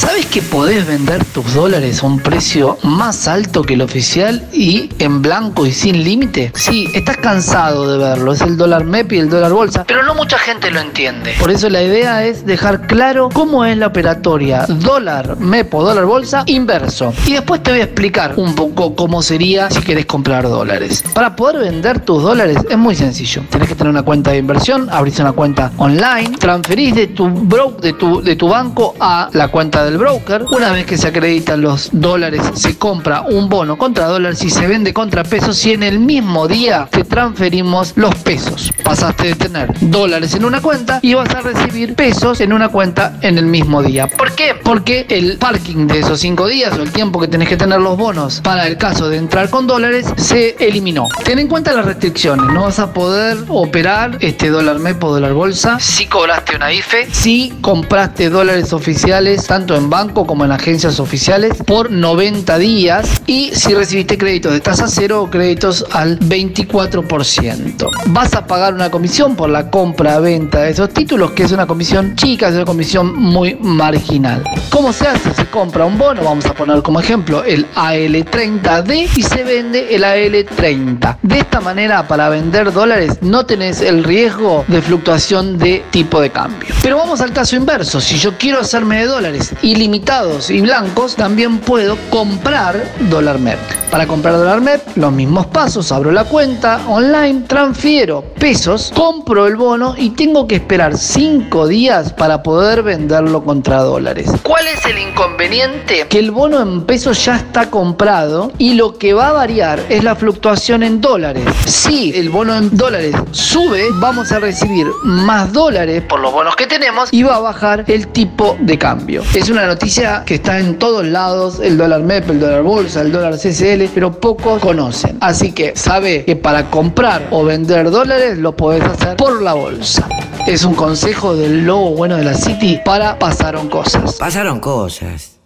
¿Sabes que podés vender tus dólares a un precio más alto que el oficial y en blanco y sin límite? Sí, estás cansado de verlo, es el dólar MEP y el dólar bolsa, pero no mucha gente lo entiende. Por eso la idea es dejar claro cómo es la operatoria dólar MEP o dólar bolsa inverso. Y después te voy a explicar un poco cómo sería si querés comprar dólares. Para poder vender tus dólares es muy sencillo. Tenés que tener una cuenta de inversión, abrís una cuenta online, transferís de tu, bro de tu, de tu banco a la cuenta del broker. Una vez que se acreditan los dólares, se compra un bono contra dólares y se vende contra pesos y en el mismo día te transferimos los pesos. Pasaste de tener dólares en una cuenta y vas a recibir pesos en una cuenta en el mismo día. ¿Por qué? Porque el parking de esos cinco días o el tiempo que tenés que tener los bonos para el caso de entrar con dólares se eliminó. Ten en cuenta las restricciones. No vas a poder operar este dólar MEP o dólar bolsa si cobraste una IFE, si compraste dólares oficiales tanto en banco como en agencias oficiales por 90 días y si recibiste créditos de tasa cero o créditos al 24%. Vas a pagar una comisión por la compra-venta de esos títulos, que es una comisión chica, es una comisión muy marginal. ¿Cómo se hace? Se compra un bono, vamos a poner como ejemplo el AL30D y se vende el AL30. De esta manera, para vender dólares no tenés el riesgo de fluctuación de tipo de cambio. Pero vamos al caso inverso. Si yo quiero hacerme de dólares ilimitados y blancos, también puedo comprar dólar MEP. Para comprar dólar MEP, los mismos pasos, abro la cuenta online, transfiero pesos, compro el bono y tengo que esperar 5 días para poder venderlo contra dólares. ¿Cuál es el inconveniente? Que el bono en pesos ya está comprado y lo que va a variar es la fluctuación en dólares. Si el bono en dólares sube, vamos a recibir más dólares por los bonos que tenemos y va a bajar el tipo de cambio. Es una noticia que está en todos lados, el dólar MEP, el dólar bolsa, el dólar CCL, pero pocos conocen. Así que sabe que para comprar o vender dólares lo podés hacer por la bolsa. Es un consejo del lobo bueno de la City para pasaron cosas. Pasaron cosas.